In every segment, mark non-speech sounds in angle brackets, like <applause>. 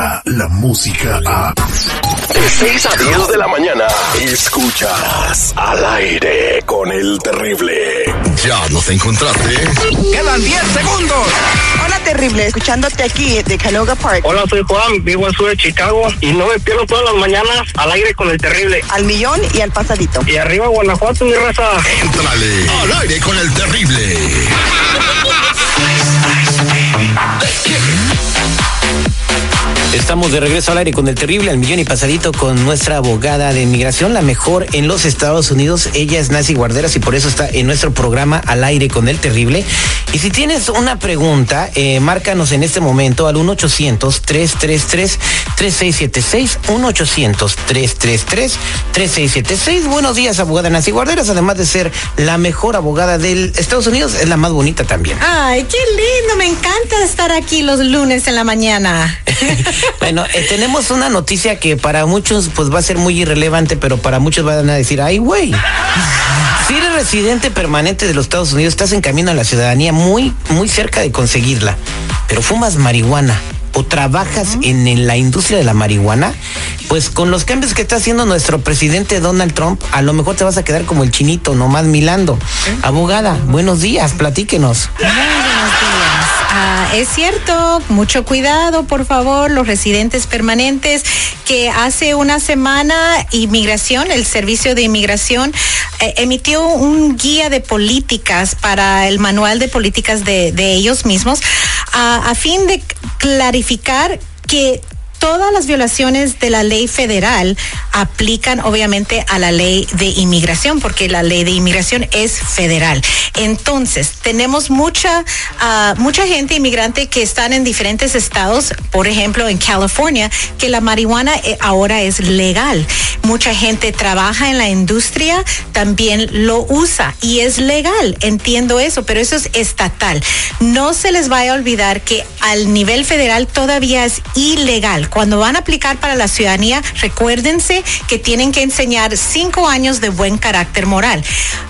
llega la música a... De 6 a 10 de la mañana, escuchas al aire con el terrible. Ya nos encontraste. Quedan 10 segundos. Hola, terrible. Escuchándote aquí de Canoga Park. Hola, soy Juan, vivo al sur de Chicago y no me pierdo todas las mañanas al aire con el terrible. Al millón y al pasadito. Y arriba Guanajuato, mi raza. Entrale al aire con el terrible. Estamos de regreso al aire con el terrible al millón y pasadito con nuestra abogada de inmigración, la mejor en los Estados Unidos. Ella es Nancy Guarderas y por eso está en nuestro programa al aire con el terrible. Y si tienes una pregunta, eh, márcanos en este momento al 1-800-333-3676. 1-800-333-3676. Buenos días, abogada Nancy Guarderas. Además de ser la mejor abogada del Estados Unidos, es la más bonita también. Ay, qué lindo. Me encanta estar aquí los lunes en la mañana. <laughs> Bueno, eh, tenemos una noticia que para muchos pues va a ser muy irrelevante, pero para muchos van a decir, ay, güey. Si eres residente permanente de los Estados Unidos, estás en camino a la ciudadanía muy, muy cerca de conseguirla, pero fumas marihuana o trabajas en, en la industria de la marihuana, pues con los cambios que está haciendo nuestro presidente Donald Trump, a lo mejor te vas a quedar como el chinito, nomás milando. Abogada, buenos días, platíquenos. Buenos días. Ah, es cierto, mucho cuidado, por favor, los residentes permanentes que hace una semana Inmigración, el Servicio de Inmigración, eh, emitió un guía de políticas para el manual de políticas de, ellos mismos a- a fin de clarificar que todas las violaciones de la ley federal aplican obviamente a la ley de inmigración, porque la ley de inmigración es federal. Entonces, tenemos mucha, ah, mucha gente inmigrante que están en diferentes estados, por ejemplo, en California, que la marihuana eh, ahora es legal. Mucha gente trabaja en la industria, también lo usa y es legal. Entiendo eso, pero eso es estatal. No se les vaya a olvidar que al nivel federal todavía es ilegal. Cuando van a aplicar para la ciudadanía, recuérdense que tienen que enseñar cinco años de buen carácter moral.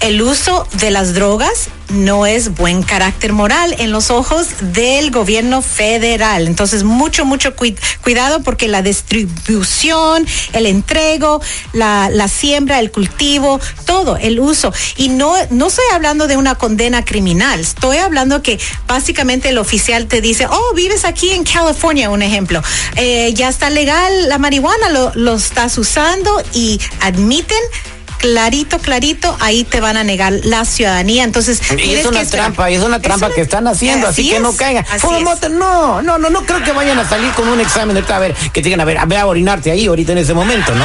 El uso de las drogas no es buen carácter moral en los ojos del gobierno federal. Entonces, mucho, mucho cui- cuidado porque la distribución, el entrego, la, la siembra, el cultivo, todo, el uso. Y no, no estoy hablando de una condena criminal, estoy hablando que básicamente el oficial te dice, oh, vives aquí en California, un ejemplo, Eh, ya está legal la marihuana, lo, lo estás usando y admiten clarito, clarito, ahí te van a negar la ciudadanía. Entonces, Y es una que trampa, y es una trampa que están haciendo, así, Así que no caigan. No, no, no, no creo que vayan a salir con un examen ahorita, a ver, que te digan, a ver, ve a orinarte ahí ahorita en ese momento, ¿no?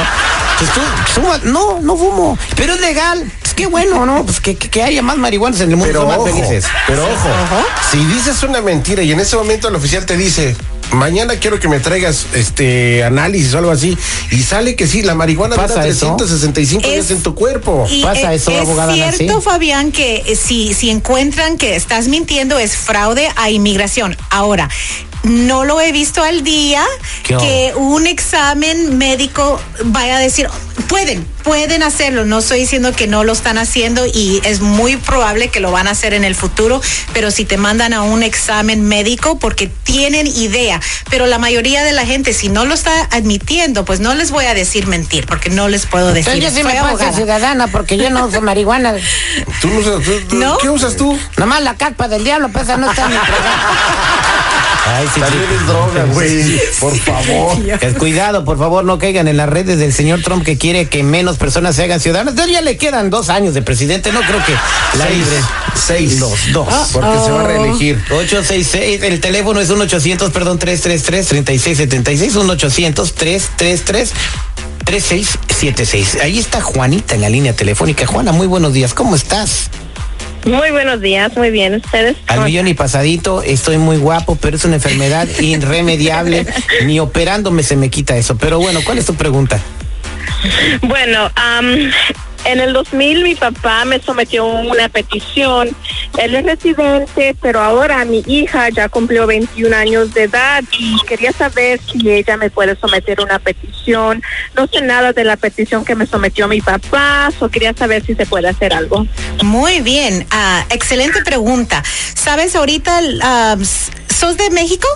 Pues tú, fuma- no, no fumo, pero es legal. Pues qué bueno, ¿no? Pues que, que, haya más marihuanas en el mundo, Pero son más ojo, felices. pero ojo, si dices una mentira y en ese momento el oficial te dice, mañana quiero que me traigas este análisis o algo así, y sale que sí, la marihuana ¿Pasa dura eso? 365 días Es- en tu cuerpo. Y, ¿Pasa eso, es abogada cierto, Nancy? Fabián, que eh, si, si encuentran que estás mintiendo es fraude a inmigración. Ahora, no lo he visto al día ¿Qué que un examen médico vaya a decir, pueden, pueden hacerlo. No estoy diciendo que no lo están haciendo y es muy probable que lo van a hacer en el futuro, pero si te mandan a un examen médico porque tienen idea, pero la mayoría de la gente si no lo está admitiendo, pues no les voy a decir mentir porque no les puedo decir. Entonces yo sí Soy me ciudadana porque yo no uso marihuana. ¿Tú no usas- tú- tú- ¿No? ¿Qué usas tú? Nomás la carpa del diablo, pues esa no está en mi. Ay, sí, También es droga, güey. Por favor. Cuidado, por favor, no caigan en las redes del señor Trump que quiere que menos personas se hagan ciudadanas. Ya le quedan dos años de presidente, no creo que la Seis. libre. Seis. Los dos. Porque se va a reelegir. 866, el teléfono es 1-800, perdón, 333-3676, 1-800-333. 3676. Ahí está Juanita en la línea telefónica. Juana, muy buenos días. ¿Cómo estás? Muy buenos días, muy bien. ¿Ustedes? Al millón y pasadito, estoy muy guapo, pero es una enfermedad <laughs> irremediable. Ni operándome se me quita eso. Pero bueno, ¿cuál es tu pregunta? Bueno, am, en el 2000 mi papá me sometió una petición. Él es residente, pero ahora mi hija ya cumplió 21 años de edad y quería saber si ella me puede someter una petición. No sé nada de la petición que me sometió mi papá, o quería saber si se puede hacer algo. Muy bien, ah, excelente pregunta. ¿Sabes ahorita, ah, sos de México?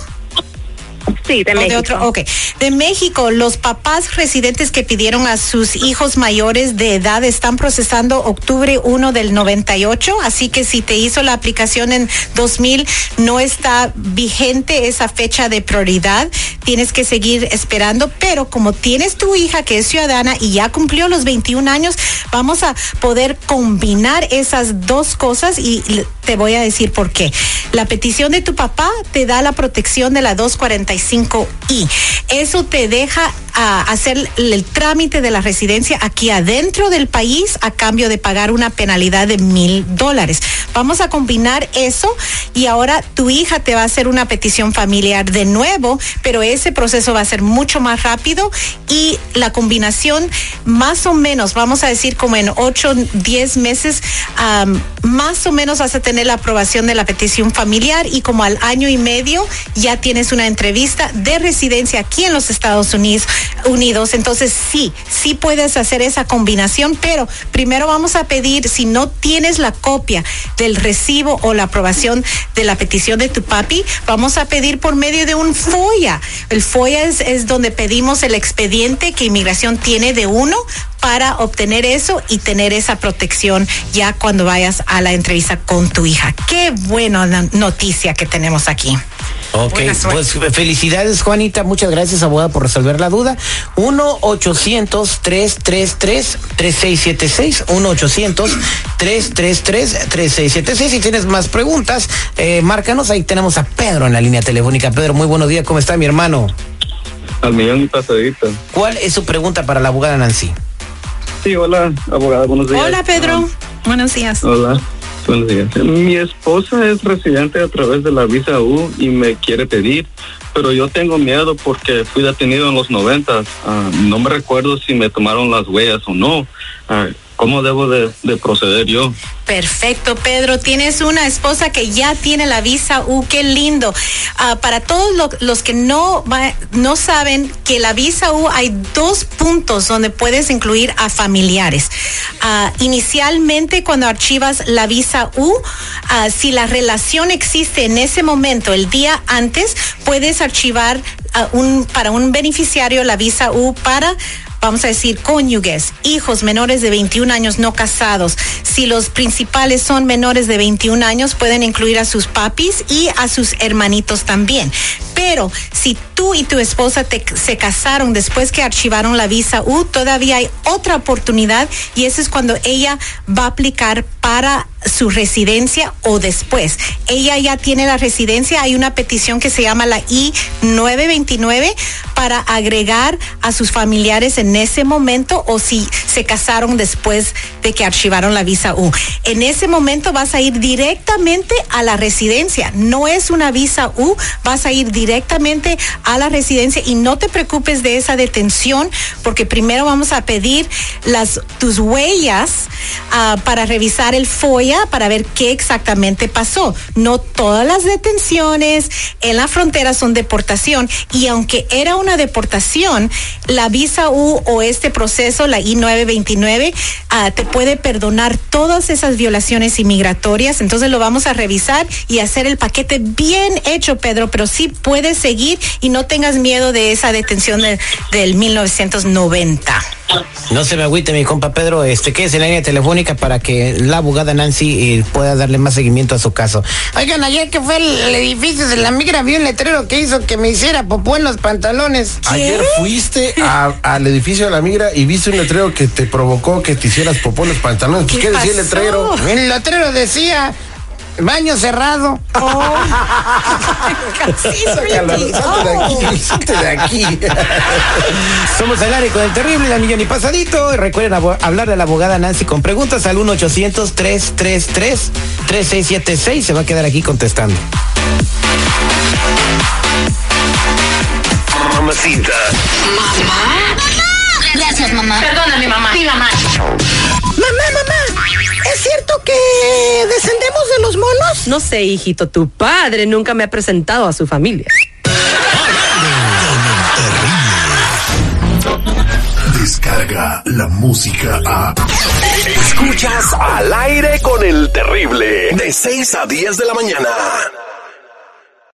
Sí, de ¿O México. otro? Ok. De México, los papás residentes que pidieron a sus hijos mayores de edad están procesando octubre 1 del 98, así que si te hizo la aplicación en 2000, no está vigente esa fecha de prioridad. Tienes que seguir esperando, pero como tienes tu hija que es ciudadana y ya cumplió los 21 años, vamos a poder combinar esas dos cosas y te voy a decir por qué. La petición de tu papá te da la protección de la 245I. Eso te deja a hacer el trámite de la residencia aquí adentro del país a cambio de pagar una penalidad de mil dólares. Vamos a combinar eso y ahora tu hija te va a hacer una petición familiar de nuevo, pero ese proceso va a ser mucho más rápido y la combinación más o menos, vamos a decir como en 8, 10 meses, más o menos vas a tener la aprobación de la petición familiar y como al año y medio ya tienes una entrevista de residencia aquí en los Estados Unidos. Unidos, entonces sí, sí puedes hacer esa combinación, pero primero vamos a pedir, si no tienes la copia del recibo o la aprobación de la petición de tu papi, vamos a pedir por medio de un FOIA. El FOIA es, es donde pedimos el expediente que inmigración tiene de uno para obtener eso y tener esa protección ya cuando vayas a la entrevista con tu hija. Qué buena na- noticia que tenemos aquí. Ok, pues felicidades Juanita, muchas gracias abogada por resolver la duda. 1-800-333-3676, 1-800-333-3676. Si tienes más preguntas, eh, márcanos, ahí tenemos a Pedro en la línea telefónica. Pedro, muy buenos días, ¿cómo está mi hermano? Al millón y pasadito. ¿Cuál es su pregunta para la abogada Nancy? Sí, hola, abogada, buenos días. Hola Pedro, buenos días. Hola, buenos días. Mi esposa es residente a través de la visa U y me quiere pedir, pero yo tengo miedo porque fui detenido en los noventas. Ah, no me recuerdo si me tomaron las huellas o no. Ah, ¿Cómo debo de, de proceder yo? Perfecto, Pedro. Tienes una esposa que ya tiene la visa U. Qué lindo. Ah, para todos lo- los que no, no saben que la visa U hay dos puntos donde puedes incluir a familiares. Ah, inicialmente, cuando archivas la visa U, ah, si la relación existe en ese momento, el día antes, puedes archivar para un beneficiario la visa U para vamos a decir, cónyuges, hijos menores de 21 años no casados. Si los principales son menores de 21 años, pueden incluir a sus papis y a sus hermanitos también. Pero si tú y tu esposa se casaron después que archivaron la visa U, todavía hay otra oportunidad y eso es cuando ella va a aplicar para su residencia o después. Ella ya tiene la residencia, hay una petición que se llama la I-929 para agregar a sus familiares en ese momento o si se casaron después de que archivaron la visa U. En ese momento vas a ir directamente a la residencia, no es una visa U, vas a ir directamente a la residencia y no te preocupes de esa detención porque primero vamos a pedir las tus huellas ah, para revisar el FOIA para ver qué exactamente pasó. No todas las detenciones en la frontera son deportación y aunque era una deportación, la visa U o este proceso, la I-929, ah, te puede perdonar todas esas violaciones inmigratorias. Entonces lo vamos a revisar y hacer el paquete bien hecho, Pedro, pero sí puedes seguir y no tengas miedo de esa detención de- del 1990. No se me agüite, mi compa Pedro. Este, quédese en la línea telefónica para que la abogada Nancy eh, pueda darle más seguimiento a su caso. Oigan, ayer que fue el, el edificio de la migra, vi un letrero que hizo que me hiciera popó en los pantalones. Ayer fuiste a- al edificio de la migra y viste un letrero que te provocó que te hicieras popó en los pantalones. Pues, ¿Qué ¿Qué, decía el letrero? El letrero decía baño cerrado. <laughs> Sácalo, salte de aquí, de aquí. <laughs> Somos el área con el terrible, la millón y pasadito. Y recuerden hablar de la abogada Nancy con preguntas al 1-800-333-3676. Se va a quedar aquí contestando. Mamacita. Gracias, mamá. Perdóname, mamá. Sí, mamá. Mamá, mamá, ¿es cierto que descendemos de los monos? No sé, hijito, tu padre nunca me ha presentado a su familia. Descarga la música a. Escuchas al aire con el terrible. De 6 a 10 de la mañana.